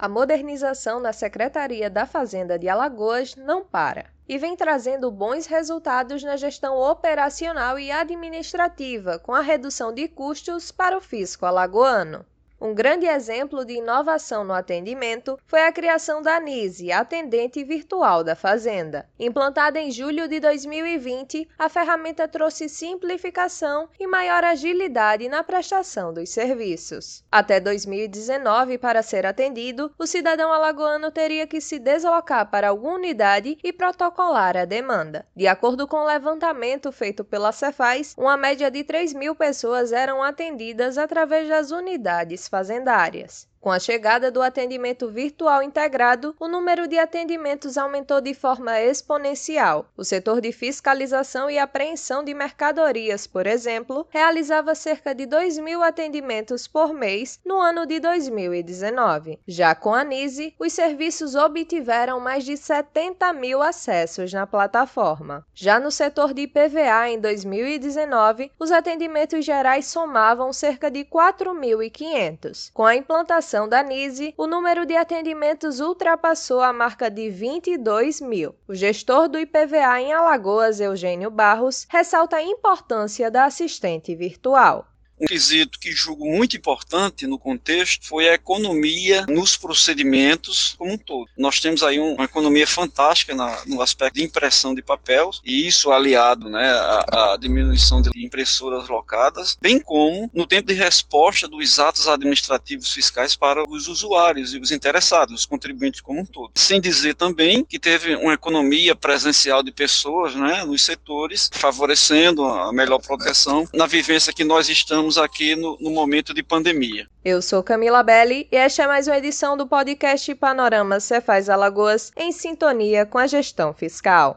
A modernização na Secretaria da Fazenda de Alagoas não para e vem trazendo bons resultados na gestão operacional e administrativa, com a redução de custos para o fisco alagoano. Um grande exemplo de inovação no atendimento foi a criação da NISE, atendente virtual da Fazenda. Implantada em julho de 2020, a ferramenta trouxe simplificação e maior agilidade na prestação dos serviços. Até 2019, para ser atendido, o cidadão alagoano teria que se deslocar para alguma unidade e protocolar a demanda. De acordo com o levantamento feito pela Cefaz, uma média de 3 mil pessoas eram atendidas através das unidades fazendárias. Com a chegada do atendimento virtual integrado, o número de atendimentos aumentou de forma exponencial. O setor de fiscalização e apreensão de mercadorias, por exemplo, realizava cerca de 2 mil atendimentos por mês no ano de 2019. Já com a NISE, os serviços obtiveram mais de 70 mil acessos na plataforma. Já no setor de IPVA, em 2019, os atendimentos gerais somavam cerca de 4.500. Com a implantação implantação da NISE, o número de atendimentos ultrapassou a marca de 22 mil. O gestor do IPVA em Alagoas, Eugênio Barros, ressalta a importância da assistente virtual. Um quesito que julgo muito importante no contexto foi a economia nos procedimentos como um todo. Nós temos aí uma economia fantástica na, no aspecto de impressão de papel, e isso aliado né, à, à, diminuição de impressoras locadas, bem como no tempo de resposta dos atos administrativos fiscais para os usuários e os interessados, os contribuintes como um todo. Sem dizer também que teve uma economia presencial de pessoas né, nos setores, favorecendo a melhor proteção na vivência que nós estamos estamos aqui no, no momento de pandemia. Eu sou Camila Belli e esta é mais uma edição do podcast Panorama Cefaz Alagoas em sintonia com a gestão fiscal.